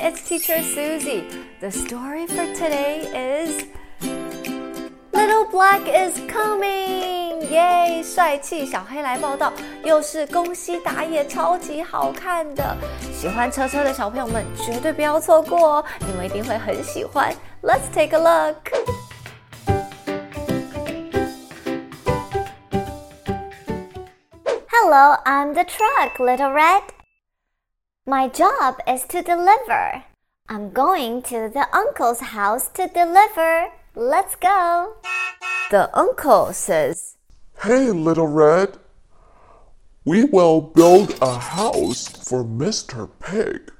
it's teacher Susie. The story for today is Little Black is coming! 耶！帅气小黑来报道，又是宫西达也，超级好看的。喜欢车车的小朋友们绝对不要错过哦，你们一定会很喜欢。Let's take a look. Hello, I'm the truck, Little Red. My job is to deliver. I'm going to the uncle's house to deliver. Let's go. The uncle says, Hey, Little Red. We will build a house for Mr. Pig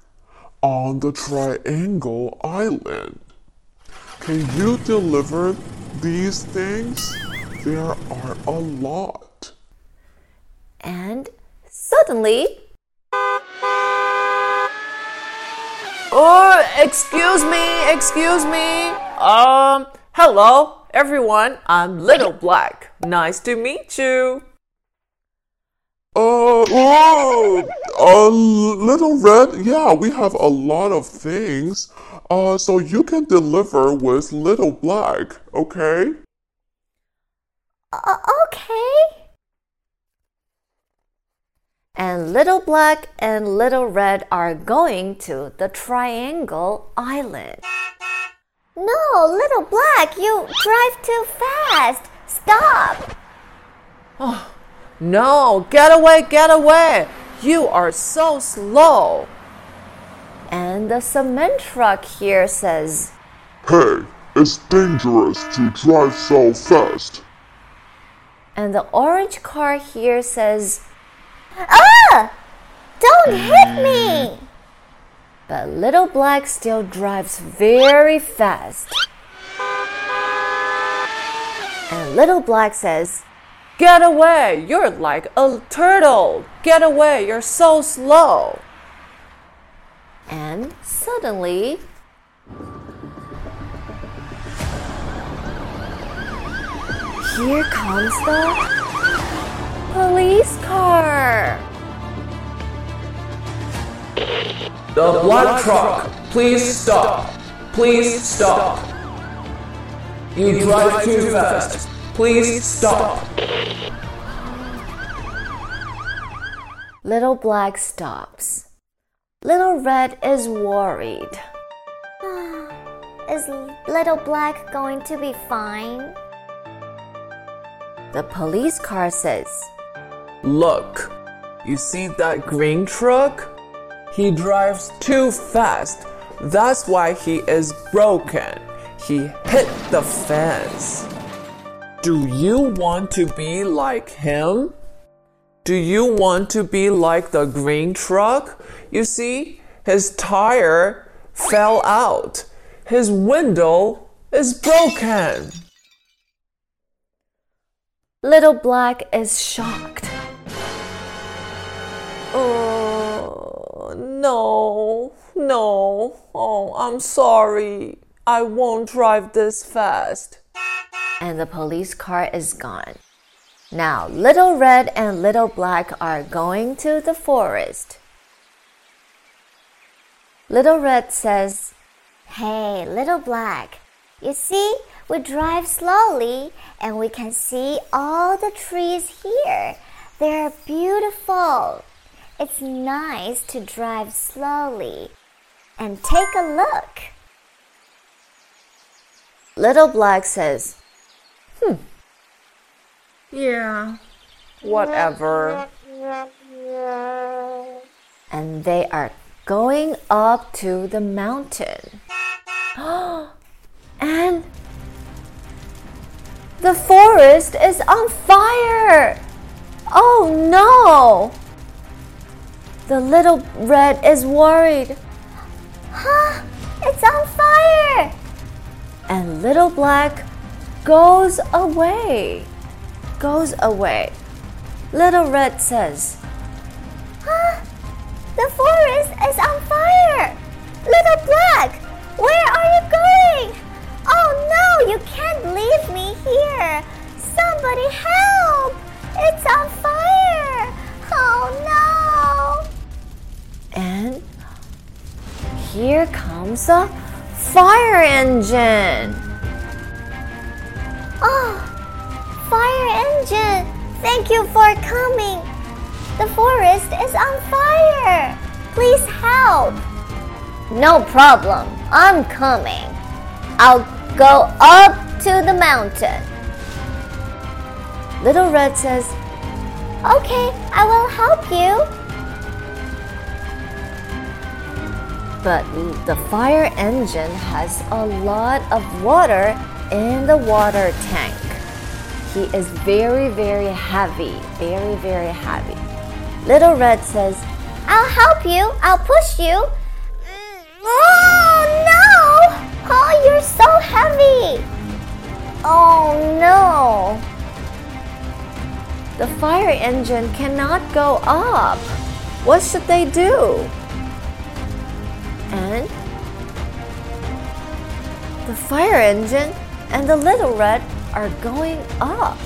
on the Triangle Island. Can you deliver these things? There are a lot. and suddenly, Oh, excuse me, excuse me. Um, hello, everyone. I'm Little Black. Nice to meet you. Uh, oh, uh, Little Red, yeah, we have a lot of things. Uh, so you can deliver with Little Black, okay? Uh, okay. And Little Black and Little Red are going to the Triangle Island. No, Little Black, you drive too fast. Stop. Oh, No, get away, get away. You are so slow. And the cement truck here says, Hey, it's dangerous to drive so fast. and the orange car here says, Ah! Don't hit me. but Little Black still drives very fast. And Little Black says, Get away. You're like a turtle. Get away. You're so slow. and suddenly, here comes the police car. The black truck, please stop. Please stop. You drive too fast. Please stop. Little Black stops. Little Red is worried. Is Little Black going to be fine? The police car says, Look, you see that green truck? He drives too fast. That's why he is broken. He hit the fence. Do you want to be like him? Do you want to be like the green truck? You see, his tire fell out. His window is broken. Little Black is shocked. No, no. Oh, I'm sorry. I won't drive this fast. and the police car is gone. Now, Little Red and Little Black are going to the forest. Little Red says, Hey, Little Black. You see, we drive slowly and we can see all the trees here. They're beautiful. It's nice to drive slowly. And take a look. Little Black says, Hmm. Yeah. Whatever. and they are going up to the mountain. and the forest is on fire! Oh no! The little red is worried, Huh? It's on fire! and little black goes away. Goes away. Little red says, Huh? The forest is on fire! Little Black, where are you going? Oh no, you can't leave me here! Somebody help! It's on fire! Oh no! Here comes a fire engine. Oh, fire engine! Thank you for coming. The forest is on fire. Please help. No problem. I'm coming. I'll go up to the mountain. Little Red says, Okay, I will help you. But the fire engine has a lot of water in the water tank. He is very, very heavy, very, very heavy. Little Red says, I'll help you. I'll push you. Mm, oh no! Oh, you're so heavy. Oh no. The fire engine cannot go up. What should they do? And the fire engine and the little red are going up.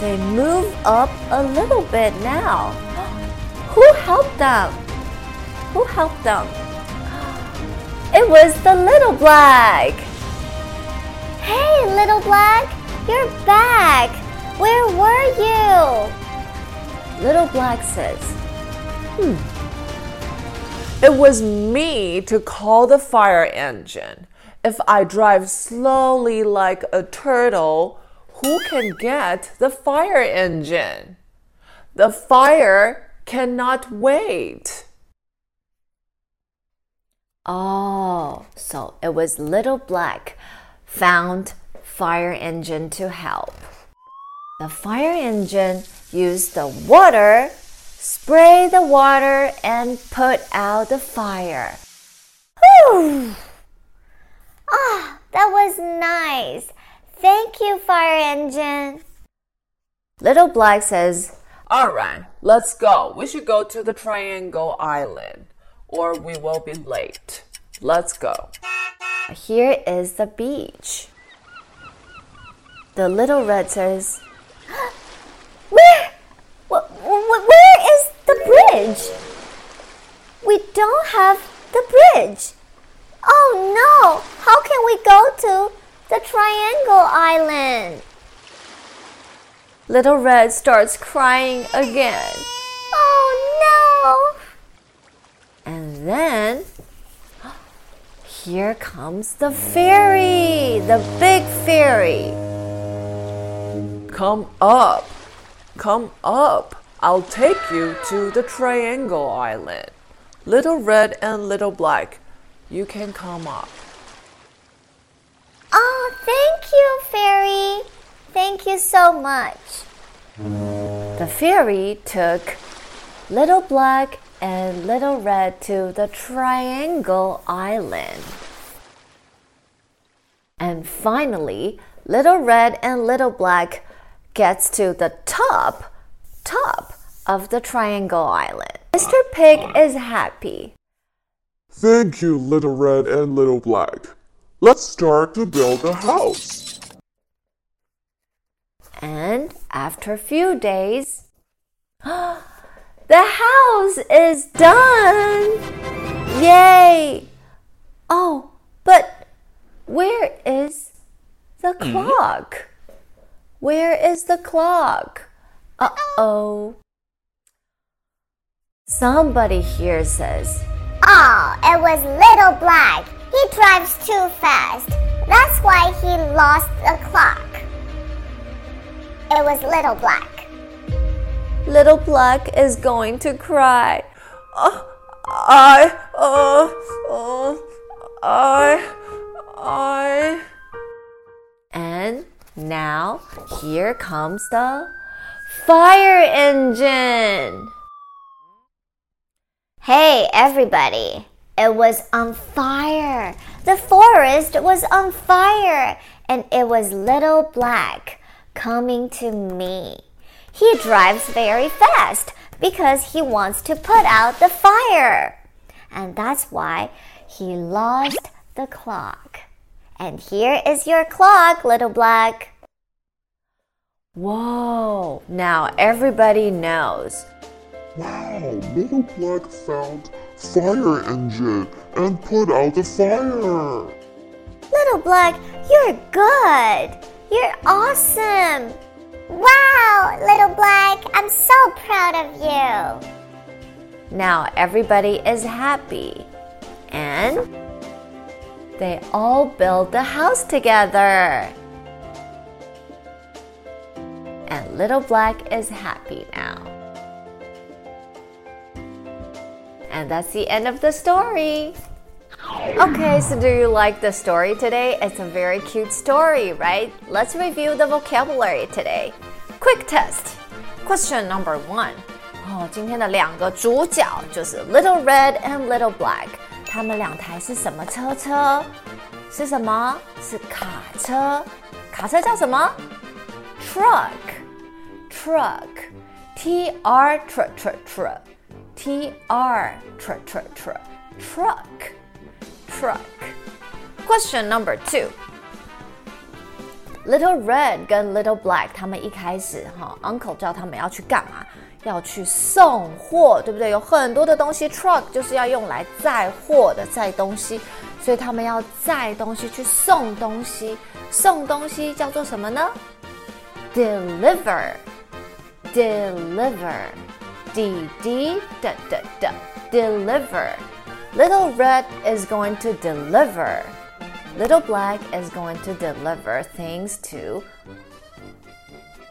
They move up a little bit now. Who helped them? Who helped them? It was the little black. Hey, little black, you're back. Where were you? Little black says, Hmm. It was me to call the fire engine. If I drive slowly like a turtle, who can get the fire engine? The fire cannot wait. Oh, so it was Little Black found fire engine to help. The fire engine used the water, spray the water, and put out the fire. Whew. Ah, that was nice. Thank you, fire engine. Little Black says, All right, let's go. We should go to the Triangle Island or we will be late. Let's go. Here is the beach. The little red says, Where? wh- wh- Where is the bridge? We don't have the bridge. Oh no! How can we go to the Triangle Island? Little Red starts crying again. Oh no! And then here comes the ferry, the big ferry. Come up. Come up. I'll take you to the Triangle Island. Little Red and Little Black, you can come up. Oh, thank you, Ferry. Thank you so much. The ferry took Little Black and Little Red to the Triangle Island. And finally, Little Red and Little Black gets to the top, top of the Triangle Island. Mr. Pig is happy. Thank you, Little Red and Little Black. Let's start to build a house. And after a few days, the house is done! Yay! Oh, but where is the clock? Where is the clock? Uh oh. Somebody here says, Oh, it was Little Black. He drives too fast. That's why he lost the clock. It was Little Black. Little Black is going to cry. Uh, I, uh, uh, I, I. And now here comes the fire engine. Hey, everybody. It was on fire. The forest was on fire, and it was Little Black coming to me. He drives very fast because he wants to put out the fire. And that's why he lost the clock. And here is your clock, Little Black. Whoa, now everybody knows. Wow, Little Black found fire engine and put out the fire. Little Black, you're good. You're awesome. Wow, Little Black, I'm so proud of you. Now everybody is happy. And they all build the house together. And Little Black is happy now. And that's the end of the story. Okay, so do you like the story today? It's a very cute story, right? Let's review the vocabulary today. Quick test. Question number one. 哦，今天的两个主角就是 Little Red and Little Black，他们两台是什么车车？是什么？是卡车。卡车叫什么？Truck，truck，T R tr tr tr，T R tr tr tr，truck，truck。Question number two。Little Red 跟 Little Black，他们一开始哈，Uncle 叫他们要去干嘛？要去送货，对不对？有很多的东西，truck 就是要用来载货的，载东西，所以他们要载东西去送东西。送东西叫做什么呢？Deliver，deliver，d d d d d deliver。Little Red is going to deliver. Little Black is going to deliver things to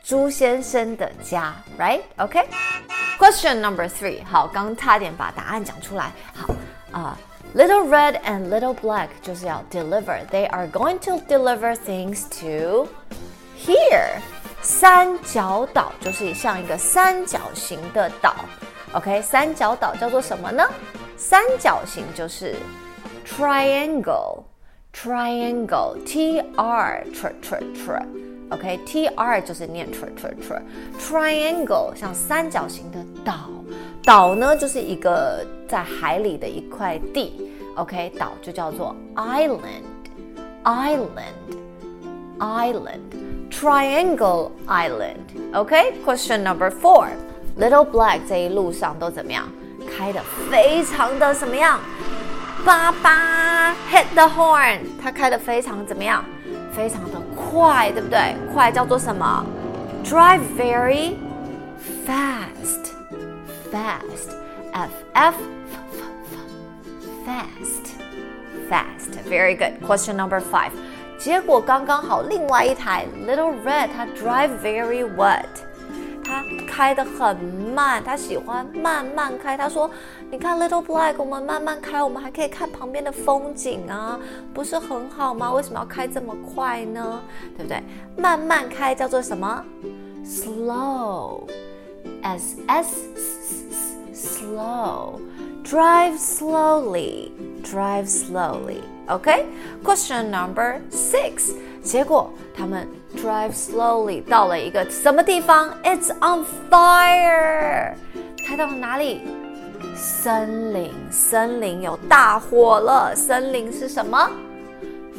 朱先生的家，right？OK？Question number three，好，刚差点把答案讲出来。好啊，Little Red and Little Black 就是要 deliver，they are going to deliver things to here。 三角岛就是像一个三角形的岛，OK？三角岛叫做什么呢？三角形就是 triangle，triangle，T R tr tr tr。OK，T R 就是念 tr tr tr，triangle 像三角形的岛，岛呢就是一个在海里的一块地。OK，岛就叫做 island，island，island island，island，island，triangle island。OK，question number four，Little Black 这一路上都怎么样？开的非常的怎么样？叭叭，hit the horn，他开的非常怎么样？非常的快，对不对？快叫做什么？Drive very fast, fast, f f fast, fast. Very good. Question number five. 结果刚刚好，另外一台 Little Red 它 drive very what？它开得很慢，它喜欢慢慢开。他说：“你看，Little Black，我们慢慢开，我们还可以看旁边的风景啊，不是很好吗？为什么要开这么快呢？对不对？慢慢开叫做什么？Slow，S S slow drive slowly，。Drive slowly, drive slowly. Okay? Question number six. 结果他们 drive slowly 到了一个什么地方？It's on fire. 开到了哪里？森林，森林有大火了。森林是什么？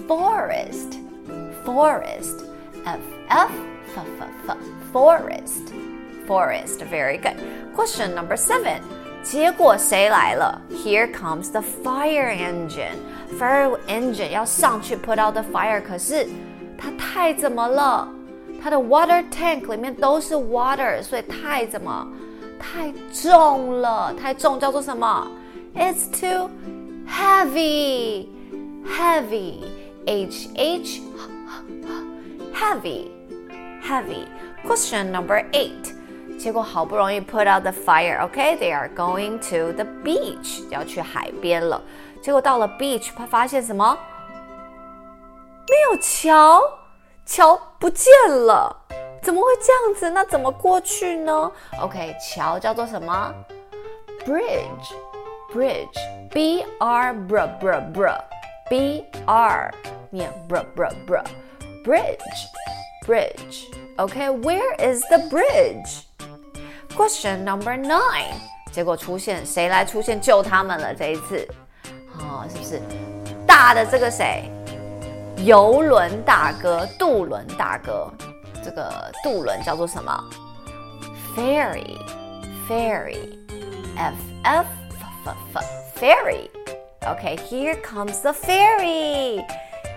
Forest, forest, f f f f forest, forest. Very good. Question number seven. 结果谁来了？Here comes the fire engine. Fire engine 要上去 put out the fire，可是它太怎么了？它的 water tank 里面都是 water，所以太怎么？太重了，太重叫做什么？It's too heavy. Heavy. H H heavy. Heavy. Question number eight. 结果好不容易 put out the fire，OK，they are going to the beach，要去海边了。 结果到了 beach，他发现什么？没有桥，桥不见了。怎么会这样子？那怎么过去呢？OK，桥叫做什么？Bridge，bridge，B R br br br，B R 念 br br br，bridge，bridge。OK，where is the bridge？Question number nine，结果出现谁来出现救他们了？这一次，哦，是不是大的这个谁？游轮大哥，渡轮大哥，这个渡轮叫做什么？Ferry，ferry，f f f f ferry. Okay, here comes the ferry.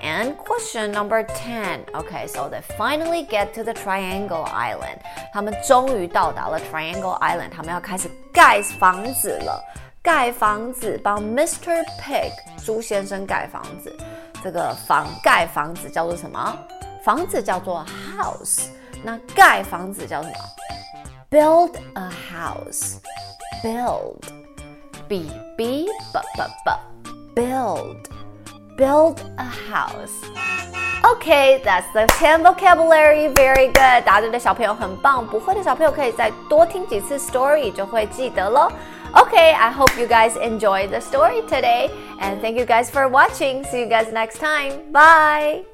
And question number ten. Okay, so they finally get to the Triangle Island. 他们终于到达了 Triangle Island，他们要开始盖房子了。盖房子，帮 Mr. Pig 猪先生盖房子。这个房盖房子叫做什么？房子叫做 house。那盖房子叫什么？Build a house. Build. B B B B B. Build. Build a house. Okay, that's the 10 vocabulary. Very good. 答对的小朋友很棒，不会的小朋友可以再多听几次 story 就会记得喽。 Okay, I hope you guys enjoyed the story today, and thank you guys for watching. See you guys next time. Bye.